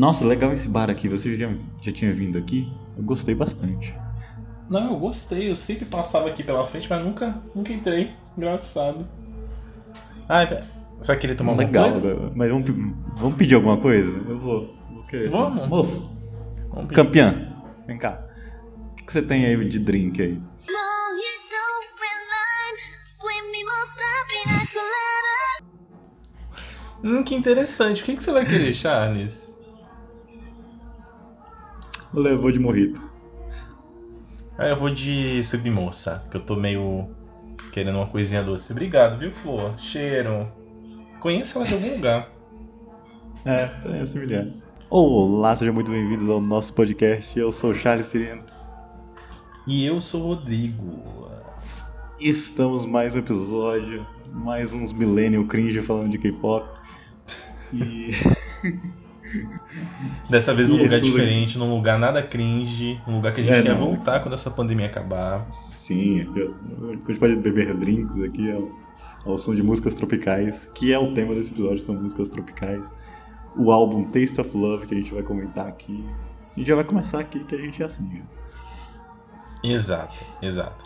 Nossa, legal esse bar aqui. Você já, já tinha vindo aqui? Eu gostei bastante. Não, eu gostei. Eu sempre passava aqui pela frente, mas nunca, nunca entrei. Engraçado. Ai, pera. Você vai querer tomar legal, alguma coisa? velho. mas vamos, vamos pedir alguma coisa? Eu vou, vou querer. Vamos. Moço, Vamos campeã, vem cá. O que, que você tem aí de drink aí? Hum, que interessante. O que, que você vai querer, Charles? Levou de morrito. Ah, eu vou de submoça, que eu tô meio querendo uma coisinha doce. Obrigado, viu, Flor? Cheiro. Conheço ela de algum lugar. É, é familiar. Olá, sejam muito bem-vindos ao nosso podcast. Eu sou o Charles Sireno. E eu sou o Rodrigo. Estamos mais um episódio, mais uns millennial cringe falando de K-pop. E Dessa vez num E lugar diferente, num lugar nada cringe, um lugar que a gente É, quer não. voltar quando essa pandemia acabar. sim, a gente pode beber drinks aqui ao, ao som de músicas tropicais, que é o tema desse episódio, são músicas tropicais. O álbum Taste of Love que a gente vai comentar aqui. A gente já vai começar aqui que a gente é assim. Já. Exato, exato.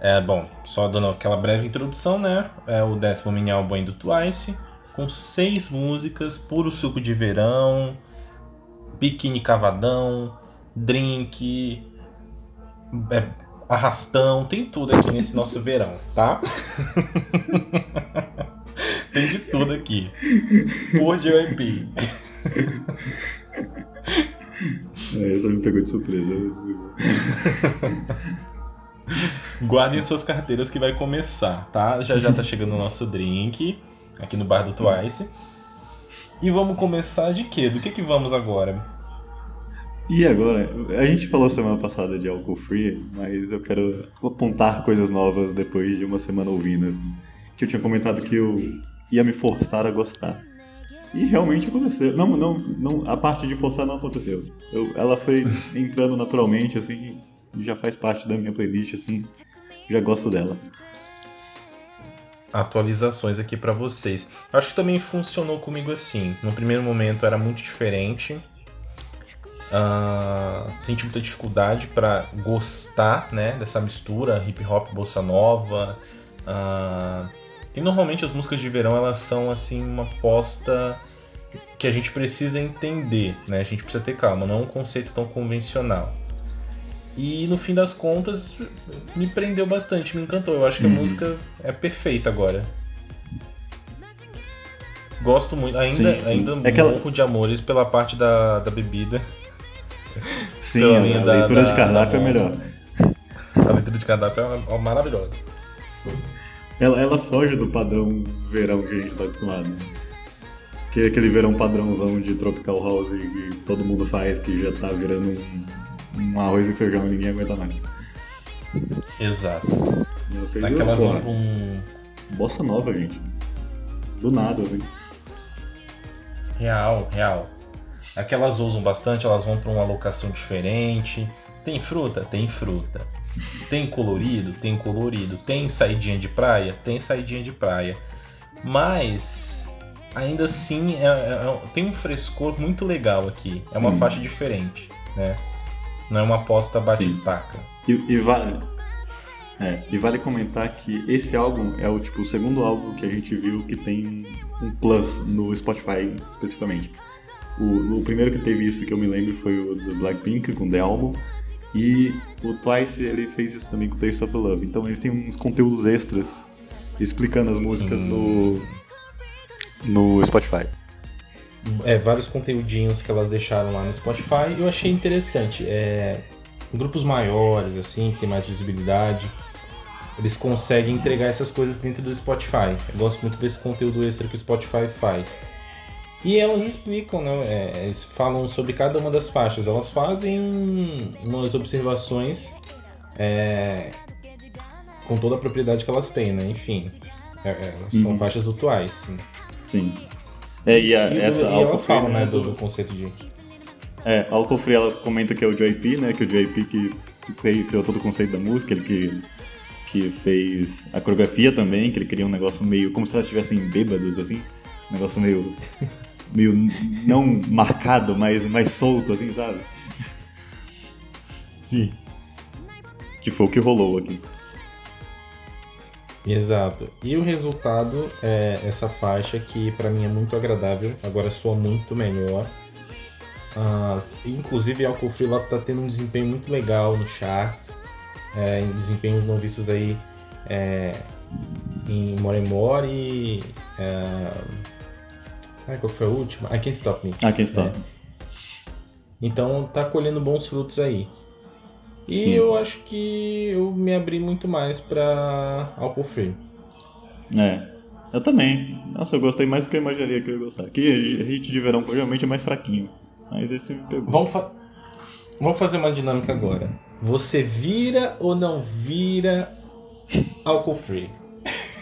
É, bom, só dando aquela breve introdução, né? É o décimo mini álbum do Twice, com seis músicas, puro suco de verão, biquíni cavadão, drink, é, arrastão, tem tudo aqui nesse nosso verão, tá? tem de tudo aqui. Por JYP. É, essa me pegou de surpresa. Guardem suas carteiras que vai começar, tá? Já já tá chegando o nosso drink aqui no bar do Twice. E vamos começar de quê? Do que que vamos agora? E agora, a gente falou semana passada de álcool free, mas eu quero apontar coisas novas depois de uma semana ouvindo. assim. que eu tinha comentado que eu ia me forçar a gostar. E realmente aconteceu. Não, não, não a parte de forçar não aconteceu. Eu- ela foi entrando naturalmente, assim, já faz parte da minha playlist, assim, já gosto dela. Atualizações aqui pra vocês. Acho que também funcionou comigo assim. No primeiro momento era muito diferente. Ah, senti muita dificuldade pra gostar, né, dessa mistura hip hop bossa nova. Ah, e normalmente as músicas de verão elas são assim uma aposta que a gente precisa entender, né? A gente precisa ter calma, não é um conceito tão convencional. E no fim das contas me prendeu bastante, me encantou. Eu acho que a Uhum. música é perfeita agora. Gosto muito, ainda, Sim, sim. ainda É aquela- morro de amores pela parte da, da bebida. Sim, a, a da- leitura da- de cardápio é melhor. A leitura de cardápio é maravilhosa. Ela, ela foge do padrão verão que a gente tá acostumado. né? Que é aquele verão padrãozão de Tropical House que todo mundo faz, que já tá virando um, um arroz e feijão ninguém aguenta mais. Exato. Daquelas pra um bossa nova, gente. Do nada, velho. Real, real. Aquelas usam bastante, elas vão pra uma locação diferente. Tem fruta? Tem fruta. Tem colorido? Tem colorido. Tem saidinha de praia? Tem saidinha de praia. Mas ainda assim é- é- é- tem um frescor muito legal aqui. É uma Sim. faixa diferente, né? Não é uma aposta batistaca. E, e vale. É, e vale comentar que esse álbum é o tipo o segundo álbum que a gente viu que tem um plus no Spotify especificamente. O, o primeiro que teve isso que eu me lembro foi o do Blackpink com The Album. E o Twice ele fez isso também com Taste of Love. Então ele tem uns conteúdos extras explicando as músicas Sim. no, no Spotify. É, vários conteúdinhos que elas deixaram lá no Spotify. Eu achei interessante. É, grupos maiores, assim, que tem mais visibilidade, eles conseguem entregar essas coisas dentro do Spotify. Eu gosto muito desse conteúdo extra que o Spotify faz. E elas explicam, né? é, eles falam sobre cada uma das faixas. Elas fazem umas observações é, com toda a propriedade que elas têm, né? Enfim, é, é, são Uhum. faixas atuais. Sim. Sim. É, e, a, E, essa e free, falam, né, né, do, do- conceito de É, Alcohol Free elas comentam que é o JP, né? Que o JP que cri- criou todo o conceito da música, ele que, que fez a coreografia também, que ele queria um negócio meio. como se elas estivessem bêbadas, assim. Um negócio meio. meio não marcado, mas mais solto, assim, sabe? Sim. Que foi o que rolou aqui. Exato. E o resultado é essa faixa que pra mim é muito agradável, agora soa muito melhor. Ah, inclusive a Alcool Free tá tendo um desempenho muito legal no charts, é, em desempenhos não vistos aí é, em More and More e. É, ai, qual que foi a última? I Can't Stop Me. Ah, quem está? É. Então tá colhendo bons frutos aí. E Sim. eu acho que eu me abri muito mais pra álcool free. É. Eu também. Nossa, eu gostei mais do que eu imaginaria que eu ia gostar. Que a hit de verão geralmente é mais fraquinho. Mas esse me pegou. Vamos, fa- Vamos fazer uma dinâmica agora. Você vira ou não vira álcool free?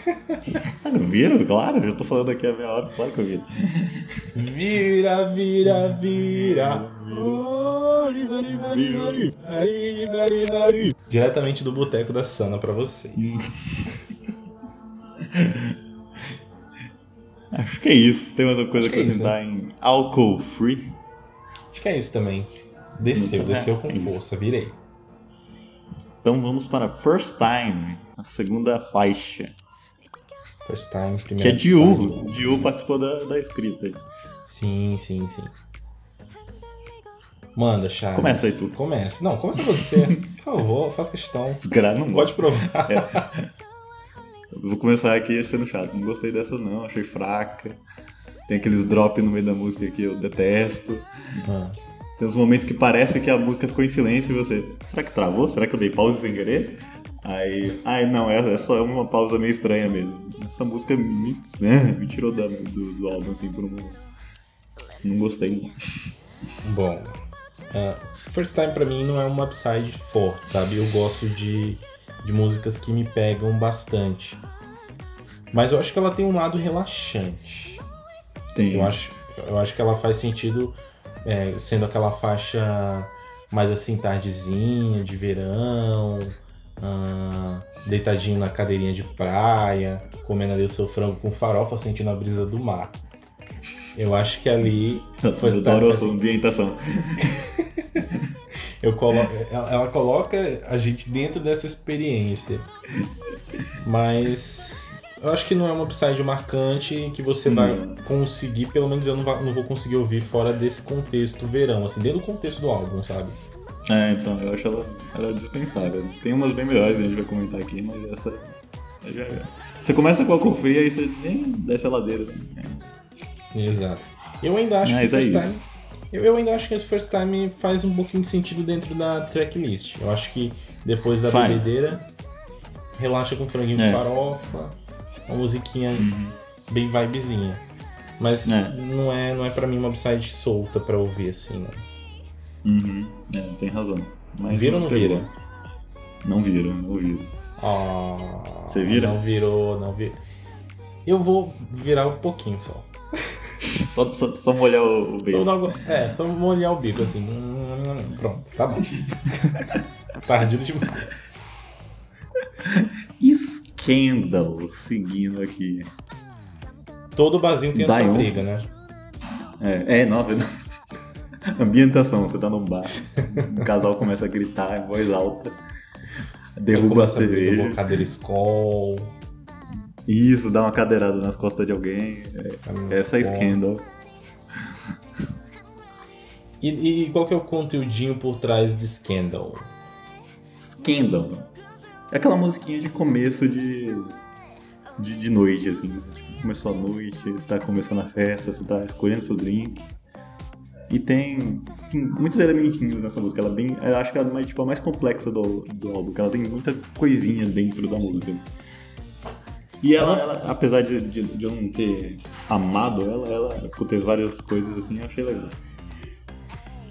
Viram? Claro, já tô falando aqui a meia hora. Claro que eu vi. Vira, vira, vira. Diretamente do Boteco da Sana pra vocês. Acho que é isso. Tem mais alguma coisa Acho que é isso, acrescentar em Alcohol Free? Acho que é isso também. Desceu, Muito- desceu é, com isso. força, virei. Então vamos para First Time, a segunda faixa. First time, Que primeira é Diu. Diu participou da, da escrita. aí. Sim, sim, sim. Manda, Charles. Começa aí tu. Começa. Não, começa você. Por favor, faz questão. Desgra não Pode provar. Eu Vou começar aqui sendo chato. Não gostei dessa não, achei fraca. Tem aqueles drop no meio da música que eu detesto. Ah, Tem uns momentos que parece que a música ficou em silêncio e você. Será que travou? Será que eu dei pausa sem querer? Aí. Ai, não, é, é só uma pausa meio estranha mesmo. Essa música me, né, me tirou da- do, do álbum assim por um momento. Não gostei. Bom, ah, First Time pra mim não é uma upside forte, sabe? Eu gosto de, de músicas que me pegam bastante. Mas eu acho que ela tem um lado relaxante. Tem. Eu acho, eu acho que ela faz sentido é, sendo aquela faixa mais assim, tardezinha, de verão, ah, deitadinho na cadeirinha de praia, comendo ali o seu frango com farofa, sentindo a brisa do mar. Eu acho que ali Eu First Time adoro a sua ambientação. eu colo... ela coloca a gente dentro dessa experiência. Mas eu acho que não é uma upside marcante que você vai Não. conseguir, pelo menos eu não, não vou conseguir ouvir fora desse contexto verão, assim, dentro do contexto do álbum, sabe? É, então, eu acho ela, ela dispensável. Tem umas bem melhores, a gente vai comentar aqui, mas essa. essa já é. Você começa com álcool frio, aí você nem desce a ladeira. Assim. É. Exato. Eu ainda acho Mas que é First. Time. Eu, eu ainda acho que esse First Time faz um pouquinho de sentido dentro da tracklist. Eu acho que depois da Faz. bebedeira, relaxa com franguinho de É. farofa, uma musiquinha bem vibezinha. Mas É. não é, não é pra mim uma upside solta pra ouvir assim, né? Uhum. É, tem razão. Mas Vira ou não pegou. vira? Não vira, não vira. Ah, Você vira? Não virou, não virou. Eu vou virar um pouquinho só. Só, só, só molhar o, o Só beijo. dar uma- é, só molhar o bico assim. Pronto, tá bom. Tardio demais. Scandal, seguindo aqui. Todo barzinho tem a sua briga, né? É, é nossa. Ambientação, você tá num bar, um casal começa a gritar em voz alta, derruba a cerveja. uma cadeira Skol. Isso, dá uma cadeirada nas costas de alguém. É, essa é. Scandal. E, e qual que é o conteúdinho por trás de Scandal? Scandal. É aquela musiquinha de começo de, de, de noite, assim. Tipo, começou a noite, tá começando a festa, você tá escolhendo seu drink. E tem, tem muitos elementinhos nessa música. Ela é bem. Eu acho que ela é mais, tipo, a mais complexa do, do álbum, que ela tem muita coisinha dentro da música. E ela, ela, apesar de, de, de eu não ter amado ela, ela, por ter várias coisas assim, eu achei legal.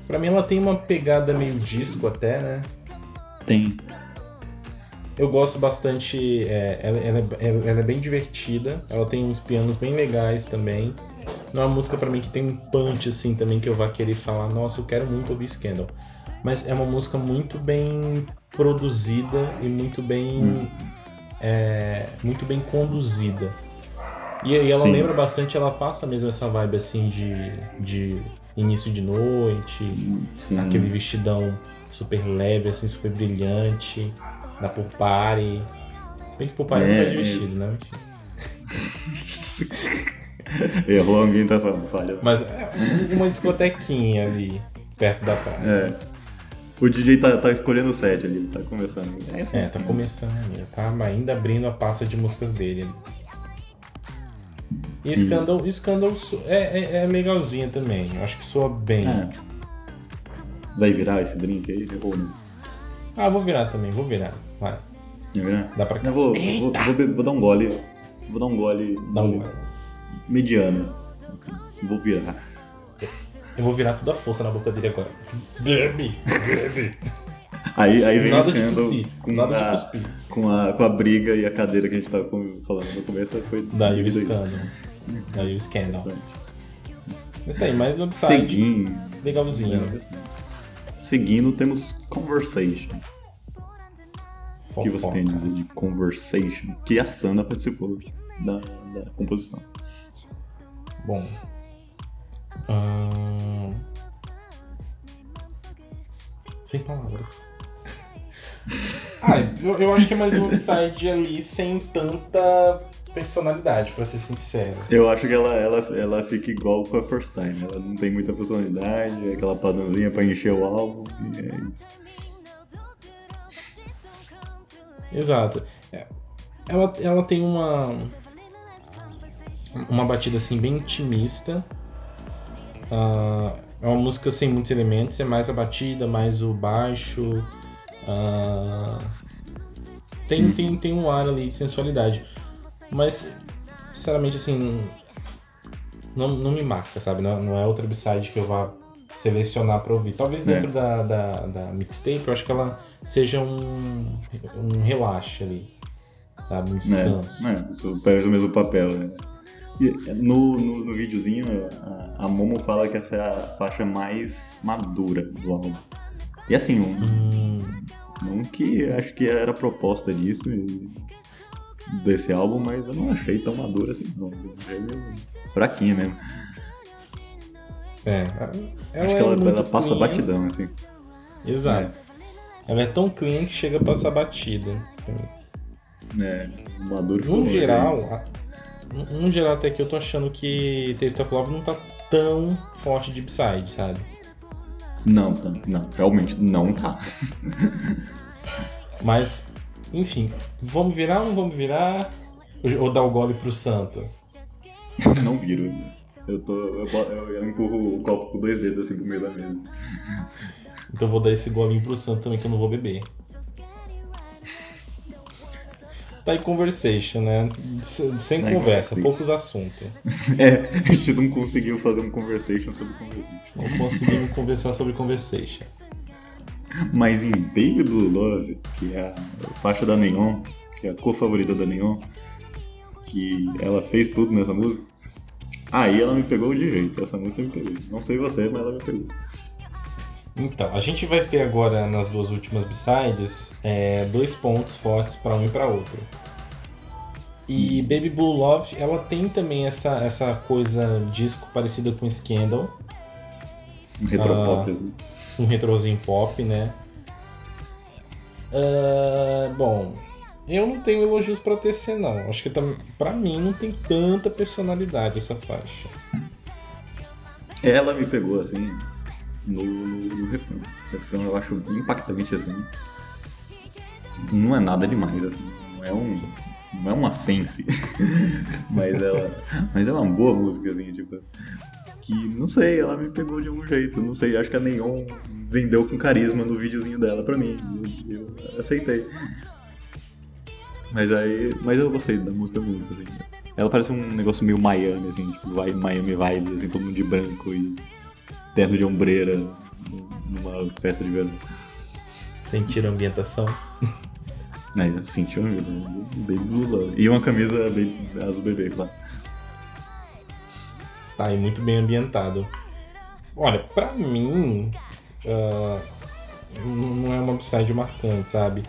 Pra mim ela tem uma pegada meio disco até, né? Tem. Eu gosto bastante, é, ela, ela é, ela é bem divertida, ela tem uns pianos bem legais também. Não é uma música pra mim que tem um punch assim também que eu vá querer falar, nossa, eu quero muito ouvir Scandal. Mas é uma música muito bem produzida e muito bem é, muito bem conduzida. E, e ela Sim. lembra bastante, ela passa mesmo essa vibe assim de, de início de noite, Sim. aquele vestidão super leve, assim, super brilhante, da Pupari. Bem que Pupari não É, tá de é vestido, né? Errou a ambientação, falha. Mas é uma discotequinha ali, perto da praia. É. O DJ tá, tá escolhendo o set ali, tá começando. É, É, tá começando ali, tá ainda abrindo a pasta de músicas dele. E Scandal, Scandal é, é, é legalzinha também, eu acho que soa bem. É. Vai virar esse drink aí? Ou não? Ah, vou virar também, vou virar. Vai, Vai virar? dá pra cá. Eu vou, vou, vou, vou dar um gole. Vou dar um gole, Dá um gole. Mediano. assim, vou virar. Eu vou virar toda a força na boca dele agora. Bebe, bebe. Aí, aí vem Nada o de tossir, com, nada de a, cuspir. com, a, com a briga e a cadeira que a gente tava falando no começo. Foi Daí o escândalo. Daí o. Pronto. Mas tem mais um website Seguindo, legalzinho. seguindo, temos Conversation. O que você tem a dizer de Conversation? Que a Sana participou da, da composição. Bom. Ahn, Sem palavras. ah, eu, eu acho que é mais um website ali sem tanta personalidade, pra ser sincero. Eu acho que ela, ela, ela fica igual com a First Time. Ela não tem muita personalidade, é aquela padrãozinha pra encher o álbum. E é isso. Exato. É, Ela, ela tem uma. Uma batida assim bem intimista. Ah, é uma música sem muitos elementos, é mais a batida, mais o baixo. Ah, tem, tem, tem um ar ali de sensualidade. Mas, sinceramente, assim. Não, não me marca, sabe? Não, não é outra b-side que eu vá selecionar pra ouvir. Talvez É. dentro da, da, da mixtape eu acho que ela seja um, um relaxe ali. Sabe? Um descanso. É, é, faz o mesmo papel. Né? No, no, no videozinho, a, a Momo fala que essa é a faixa mais madura do álbum. E assim, um, Hum, não que acho que era a proposta disso, desse álbum, mas eu não achei tão madura assim, não. Eu achei meio fraquinha mesmo. é. Ela acho que é ela, muito ela passa clean. batidão, assim. Exato. Ela é tão clean que chega a passar batida. É, maduro No geral, a- no- geral até que eu tô achando que Taste of Love não tá tão forte de upside, sabe? Não, não, realmente não tá. Mas, enfim, vamos virar ou não vamos virar? Ou dar o gole pro santo? não viro. Eu tô. Eu- eu empurro o copo com dois dedos assim pro meio da mesa. Então eu vou dar esse golinho pro santo também que eu não vou beber. Tá aí conversation, né? Sem aí conversa, poucos assuntos. É, a gente não conseguiu fazer um conversation sobre conversation. Não conseguimos conversar sobre conversation. Mas em Baby Blue Love, que é a faixa da Neon, que é a cor favorita da Neon, que ela fez tudo nessa música, aí ela me pegou de jeito. Essa música me pegou. Não sei você, mas ela me pegou. Então, a gente vai ter agora nas duas últimas B-sides é, dois pontos fortes pra um e pra outro. E Baby Blue Love, ela tem também essa, essa coisa disco parecida com Scandal, Um retropop, Ah. assim. um retrozinho pop, né? Ah, bom, eu não tenho elogios pra TC não. Acho que tam- pra mim não tem tanta personalidade essa faixa. Ela me pegou assim no, no, no refrão. O refrão eu acho impactante assim. Não é nada demais, assim. Não é um. Não é uma offense. mas ela. Mas é uma boa música, assim, tipo. Que não sei, ela me pegou de algum jeito. Não sei, acho que a Neon vendeu com carisma no videozinho dela pra mim. Eu, eu aceitei. Mas aí. Mas eu gostei da música muito, assim. Ela parece um negócio meio Miami, assim, tipo, vai Miami vibes, assim, todo mundo de branco e terno de ombreira numa festa de verão. Sentiram a ambientação? Aí eu senti uma vida, Baby Blue. E uma camisa baby, azul bebê, claro. Tá aí muito bem ambientado. Olha, pra mim, n- não é uma upside marcante, sabe?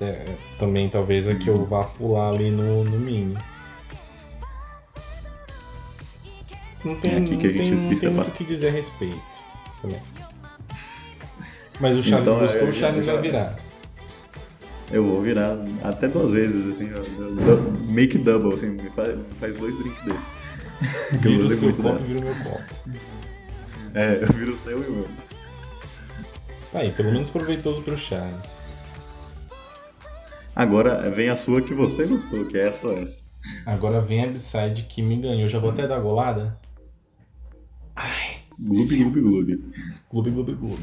É, também talvez é que eu vá pular ali no, no mini. Não tem, É aqui que a não gente não tem muito o que dizer a respeito. também. Mas o Charles Então, é, gostou, o Charles já- vai virar. Eu vou virar até duas vezes, assim, make double, assim, faz, faz dois drinks desses. Que eu seu muito copo dela. meu copo. É, eu viro o seu e o meu. Tá aí, pelo menos proveitoso pro Charles. Agora vem a sua que você gostou, que é essa ou essa. Agora vem a B-side que me ganhou. Já vou até dar golada? Gloob, gloob, gloob. Gloob, gloob, gloob.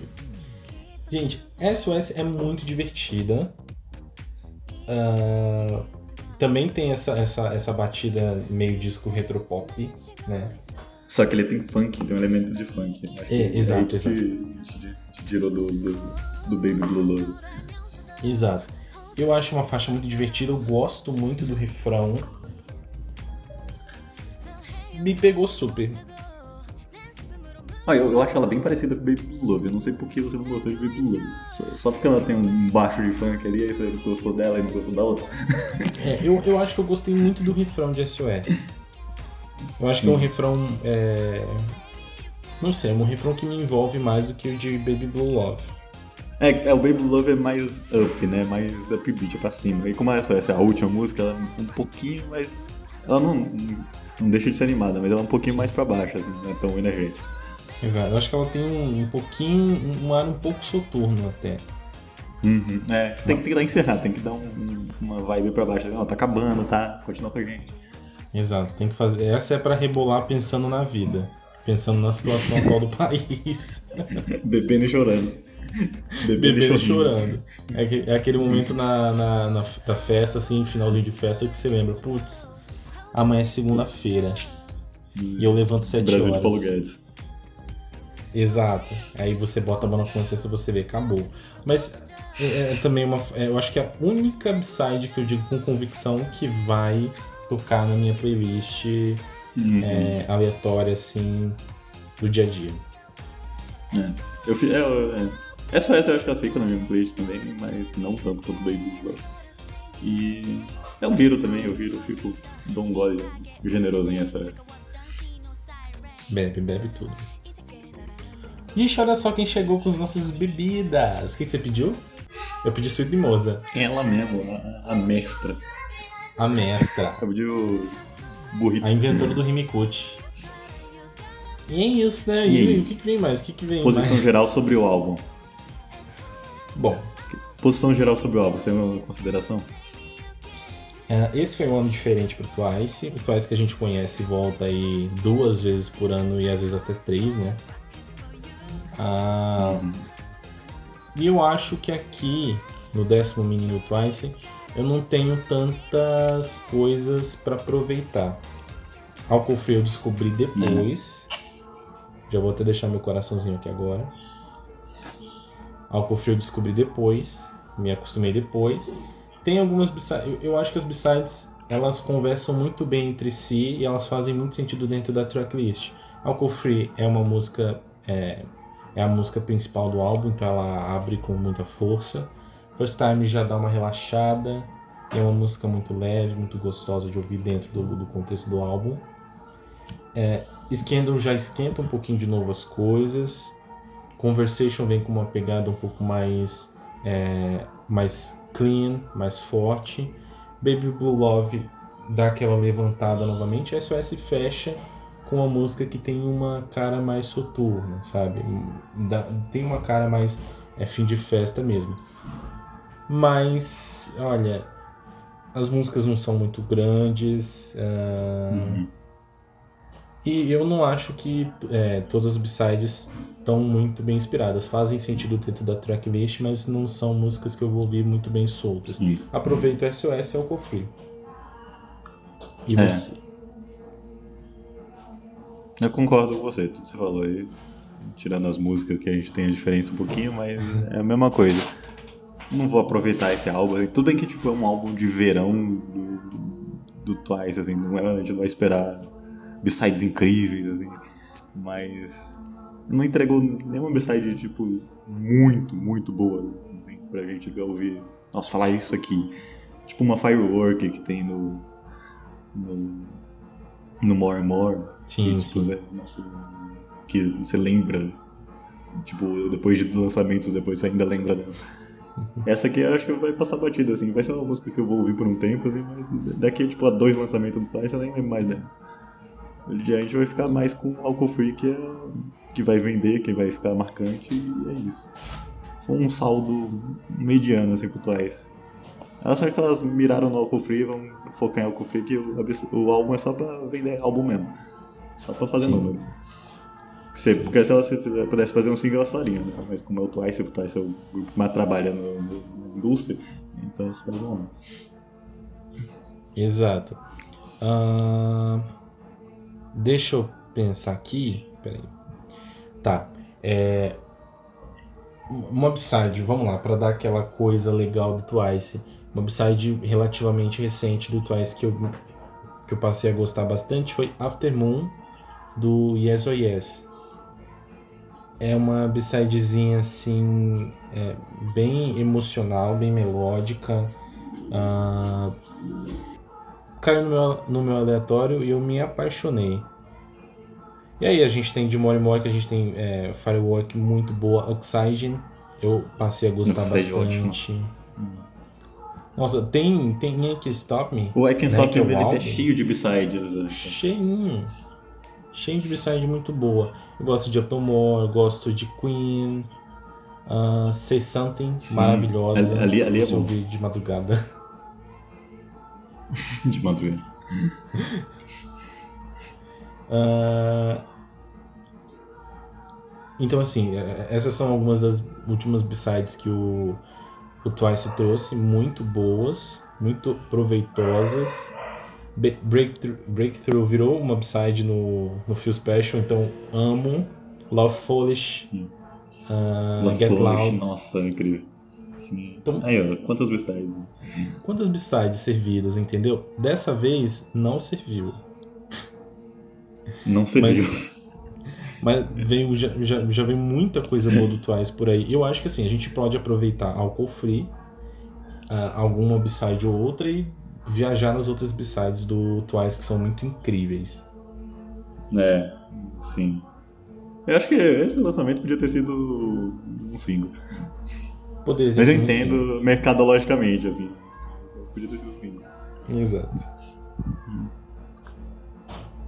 Gente, SOS é muito divertida. Ah, também tem essa, essa, essa batida meio disco retropop, né? Só que ele tem funk, tem um elemento de funk. Que É, exato, aí que te, tirou do, do, do Baby Blue Love. Exato. Eu acho uma faixa muito divertida, eu gosto muito do refrão. Me pegou super. Ah, eu, eu acho ela bem parecida com Baby Blue Love. Eu não sei por que você não gostou de Baby Blue Love. Só, só porque ela tem um baixo de funk ali, aí você gostou dela e não gostou da outra. É, eu, eu acho que eu gostei muito do refrão de SOS. Eu acho que é um refrão. é, Não sei, é um refrão que me envolve mais do que o de Baby Blue Love. É, é, o Baby Love é mais up, né? Mais upbeat, é pra cima. E como essa, essa é a última música, ela é um pouquinho mais. Ela não, não deixa de ser animada, mas ela é um pouquinho mais pra baixo, assim, não é tão energética. Exato. Eu acho que ela tem um, um pouquinho. um ar um pouco soturno até. Uhum. É, tem, tem que dar encerrar, tem que dar um- um- uma vibe pra baixo. Ó, tá acabando, tá? Continua com a gente. Exato, tem que fazer. Essa é pra rebolar pensando na vida. Pensando na situação atual do país. Bebendo e chorando. Bebendo e chorando. É, que- é aquele momento na, na, na, da festa, assim, finalzinho de festa, que você lembra, putz, amanhã é segunda-feira. E eu levanto sete Brasil horas. de Paulo Guedes. Exato. Aí você bota a mão na consciência e você vê, acabou. Mas é, é também uma. é, eu acho que é a única upside que eu digo com convicção que vai tocar na minha playlist Uhum. é, aleatória, assim, do dia a dia. É. Eu, fi- é, eu- é. Essa essa eu acho que ela fica na minha playlist também, mas não tanto quanto Baby Love. E eu viro também, eu viro, eu fico, dou um gole generoso em essa. Bebe, bebe tudo. Ixi, olha só quem chegou com as nossas bebidas. O que, que você pediu? Eu pedi Sweet Mimosa. Ela mesmo, a, a mestra. A mestra. Eu pedi o burrito. A inventora do Rimikut. E é isso, né? E E, aí? o que, que vem mais? O que, que vem Posição mais? geral sobre o álbum. Bom, Posição geral sobre o álbum, você tem uma consideração? é, esse foi um ano diferente pro Twice. O Twice que a gente conhece volta aí duas vezes por ano e às vezes até três, né? Ah, E eu acho que aqui, no décimo menino Twice, eu não tenho tantas coisas pra aproveitar. Álcool Free eu descobri depois. Já vou até deixar meu coraçãozinho aqui agora. Álcool Free eu descobri depois. Me acostumei depois. Tem algumas. Eu, eu acho que as B-sides elas conversam muito bem entre si e elas fazem muito sentido dentro da tracklist. Álcool Free é uma música. É, é a música principal do álbum, então ela abre com muita força. First Time já dá uma relaxada. É uma música muito leve, muito gostosa de ouvir dentro do, do contexto do álbum. É, Scandal já esquenta um pouquinho de novo as coisas. Conversation vem com uma pegada um pouco mais, é, mais clean, mais forte. Baby Blue Love dá aquela levantada novamente. SOS fecha com uma música que tem uma cara mais soturna, sabe? Dá- tem uma cara mais é, fim de festa mesmo. Mas, olha, as músicas não são muito grandes. ah, E eu não acho que é, todas as B-sides estão muito bem inspiradas. Fazem sentido dentro da tracklist, mas não são músicas que eu vou ouvir muito bem soltas. Sim. Aproveito o SOS e o Free. E É. você? Eu concordo com você, tudo que você falou aí. Tirando as músicas que a gente tem a diferença um pouquinho, mas é a mesma coisa. Não vou aproveitar esse álbum. Tudo bem que tipo, é um álbum de verão do, do Twice, assim, não é, a gente não esperar B-sides incríveis, assim. Mas não entregou nenhuma B-side, tipo, muito, muito boa, assim, pra gente ouvir. Nossa, falar isso aqui. Tipo uma Firework que tem no. no no More and More. Sim, que, tipo, sim. é, nossa, que você lembra, tipo, depois de lançamentos, depois você ainda lembra dela. Essa aqui eu acho que vai passar batida, assim. Vai ser uma música que eu vou ouvir por um tempo, assim, mas daqui, tipo, a dois lançamentos do Twice eu nem lembro mais dela. Já a gente vai ficar mais com Alcohol Free, que, é, que vai vender, que vai ficar marcante, e é isso. Foi um saldo mediano, assim, pro Twice. Elas acho que elas miraram no Alcohol Free, vão focar em Alcohol Free, que o, o álbum é só pra vender álbum mesmo. Só pra fazer Sim. número. Se, porque se elas fizer- pudesse fazer um single, elas fariam, né? Mas como é o Twice, o Twice é o grupo que mais trabalha no, no- na indústria, então eles fazem um. Exato. Ahn, deixa eu pensar aqui. Peraí. Tá. É. Uma upside, vamos lá, pra dar aquela coisa legal do Twice. Uma upside relativamente recente do Twice que eu, que eu passei a gostar bastante foi After Moon do Yes or Yes. É uma upsidezinha assim, é, bem emocional, bem melódica. Ah, caiu no meu, no meu aleatório e eu me apaixonei. E aí a gente tem de More More, que a gente tem é, Firework muito boa, Oxygen, eu passei a gostar Oxygen é bastante. Nossa, tem, tem aqui Stop Me. O I Can't né, Stop é o You, ele álbum. é cheio de B-sides. né? Cheinho. Cheio de b muito boa. Eu gosto de Upton More, eu gosto de Queen. ah, Say Something, Sim. maravilhosa. Ali- ali é Você bom. de madrugada. De madrugada. Ah, Então, assim, é- essas são algumas das últimas b-sides que o, o Twice trouxe, muito boas, muito proveitosas. Breakthrough, Breakthrough virou uma b-side no, no Feel Special, então amo. Love Foolish, Hum. ah, Love Get Flourish, Loud. nossa, incrível. Sim. Então- Aí, ó, quantas B-sides? Quantas b-sides servidas, entendeu? Dessa vez, não serviu. Não serviu. Mas veio, já, já, já veio muita coisa boa do Twice por aí. Eu acho que assim, a gente pode aproveitar álcool free, ah, alguma b-side ou outra e viajar nas outras b-sides do Twice que são muito incríveis. É, sim. Eu acho que esse lançamento podia ter sido um single. Poderia Mas eu sido um entendo mercadologicamente, assim. Podia ter sido um single. single. Exato.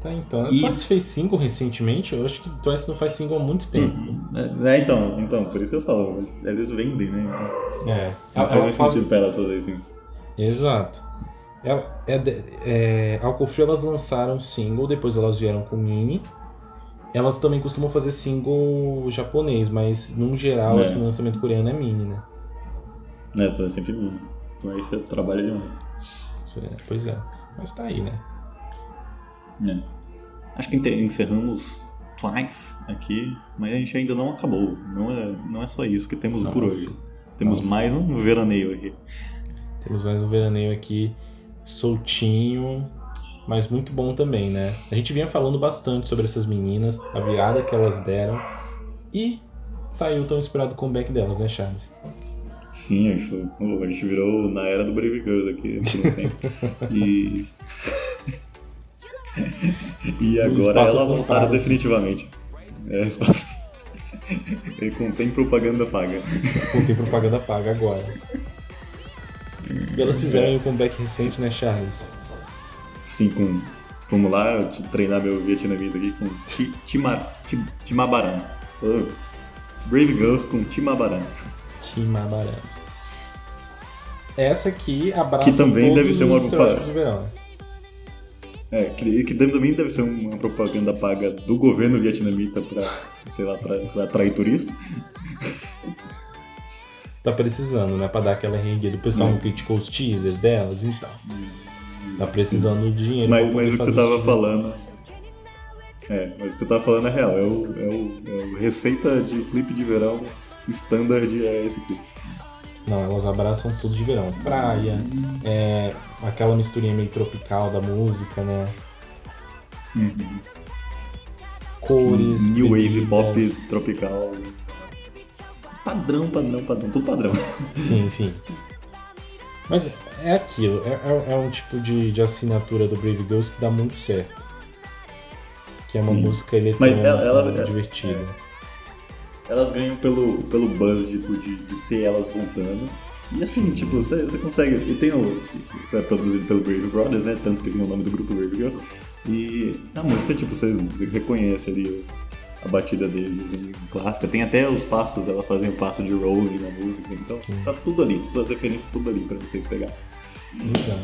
Tá, então. E- Twice fez single recentemente? Eu acho que Twice não faz single há muito tempo. É, é, então, então, por isso que eu falo, eles, eles vendem, né? Então, É. não Ela, faz mais faz, sentido pra elas fazerem assim. Exato. Ela, é, de- é, Alcohol Free elas lançaram single, depois elas vieram com mini. Elas também costumam fazer single japonês, mas num geral, É. assim, o lançamento coreano é mini, né? É, então é sempre mim. Então aí você trabalha demais. É- pois é. Mas tá aí, né? É. Acho que encerramos Twice aqui, mas a gente ainda não acabou. Não é, não é só isso que temos Não, por hoje. Temos Não. mais um veraneio aqui. Temos mais um veraneio aqui soltinho, mas muito bom também, né? A gente vinha falando bastante sobre essas meninas, a virada que elas deram e saiu tão esperado comeback delas, né, Charles? Sim, a gente, foi, a gente virou na era do Brave Girls aqui. E. e agora elas voltaram definitivamente. É, espaço. E contém propaganda paga. Contém propaganda paga agora. E elas fizeram um comeback recente, né, Charles? Sim, com. Vamos lá, treinar meu vietnamita aqui com Ti- Tima- Ti- Timabaran. Oh. Brave Girls com Timabaran. Kimabarã. Essa aqui abraça Que também deve ser uma verão. É, que, que também deve ser uma propaganda paga do governo vietnamita pra, sei lá, pra, pra atrair turista. Tá precisando, né? Pra dar aquela rengueira. O pessoal Hum. não criticou os teasers delas, então. Tá precisando de dinheiro. Mas, mas o que você tava falando. É, mas o que eu tava falando é real. É o, é o, é o receita de clipe de verão standard é esse clipe. Não, elas abraçam tudo de verão. Praia, é, aquela misturinha meio tropical da música, né? Cores. New wave, bebidas. pop, tropical. Padrão, padrão, padrão. Tudo padrão. Sim, sim. Mas é aquilo, é, é- é um tipo de, de assinatura do Brave Girls que dá muito certo. que é uma Sim. música eletrônica ela- ela- divertida. Elas ganham pelo, pelo buzz tipo, de, de ser elas voltando. E assim, tipo, você, você consegue. E tem o. É produzido pelo Brave Brothers, né? Tanto que tem o nome do grupo Brave Girls. E a música, tipo, você reconhece ali a batida deles, assim, clássica. Tem até os passos, elas fazem o passo de rolling na música. Então tá tudo ali, todas as referências tudo ali pra vocês pegar. Então,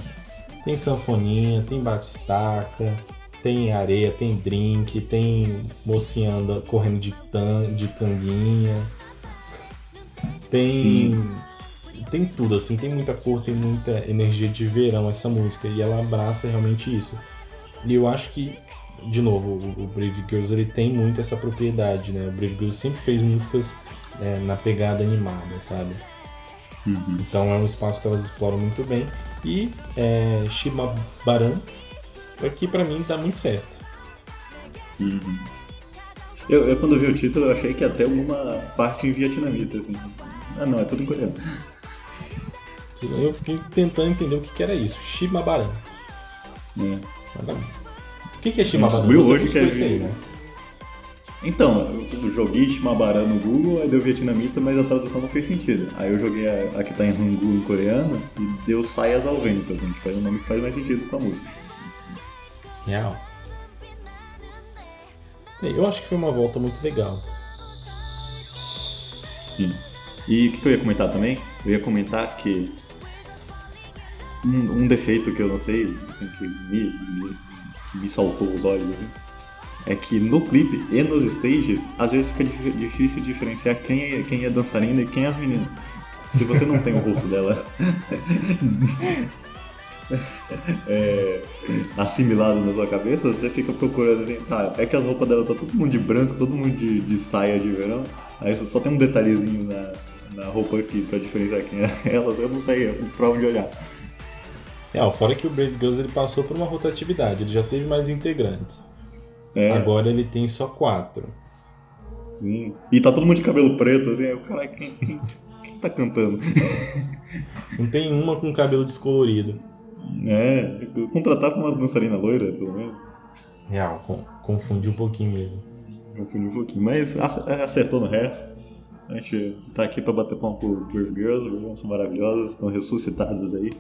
tem sanfoninha, tem batistaca, tem areia, tem drink, tem mocinha anda correndo de, tan, de canguinha. Tem. Tem tudo, assim, tem muita cor, tem muita energia de verão essa música. E ela abraça realmente isso. E eu acho que, de novo, o, Brave Girls ele tem muito essa propriedade, né? O Brave Girls sempre fez músicas é, na pegada animada, sabe? Então é um espaço que elas exploram muito bem. E é, Shimabaran, aqui pra mim dá muito certo. Eu, eu, quando vi o título, eu achei que ter alguma parte em vietnamita, assim. Ah, não, é tudo em coreano. Eu fiquei tentando entender o que, que era isso. Shimabaran. É. Tá. O que, que é Shimabaran? Descobriu hoje que é isso aí, né? Então, eu joguei Shimabará no Google, aí deu vietnamita, mas a tradução não fez sentido. Aí eu joguei a, a que tá em Hangul em coreano e deu Saias ao Vento, assim, que faz um nome que faz mais sentido com a música. Real. Eu acho que foi uma volta muito legal. Sim. E o que, eu ia comentar também? Eu ia comentar que um, um defeito que eu notei, assim, que me, me, me saltou os olhos, assim, é que no clipe e nos stages, às vezes fica dif- difícil diferenciar quem é, quem é dançarina e quem é as meninas. Se você não tem o rosto dela é, assimilado na sua cabeça, você fica procurando assim, tá, é que as roupas dela tá todo mundo de branco, todo mundo de, de saia de verão, aí só- tem um detalhezinho na, na roupa aqui pra diferenciar quem é elas, eu não sei pra onde olhar. Real, fora que o Brave Girls ele passou por uma rotatividade, ele já teve mais integrantes. É, Agora ele tem só quatro. sim. E tá todo mundo de cabelo preto, assim, aí o cara, quem, quem, quem tá cantando? Não tem uma com cabelo descolorido. É, contratar pra umas dançarinas loiras, pelo menos. Real, com, confundi um pouquinho mesmo. Confundi um pouquinho, mas acertou no resto. A gente tá aqui pra bater palma pro Brave Girls, Girls são maravilhosas, estão ressuscitadas aí.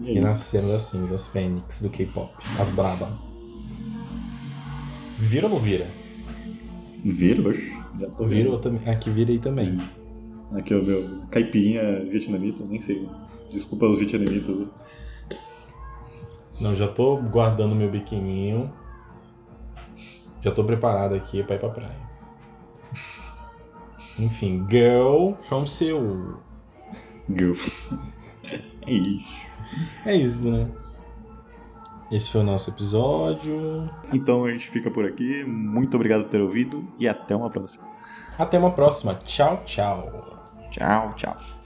E é isso. nasceram das cinzas, fênix do K-pop. As braba. Vira ou não vira? Vira, oxe, já tô Vira também. Aqui vira aí também. Aqui é o meu caipirinha vietnamita, nem sei. Desculpa os vietnamitas. Não, já tô guardando meu biquininho. Já tô preparado aqui pra ir pra praia. Enfim, Girl from Seoul. Girls. É isso. É isso, né? Esse foi o nosso episódio. Então a gente fica por aqui. Muito obrigado por ter ouvido e até uma próxima. Até uma próxima. Tchau, tchau. Tchau, tchau.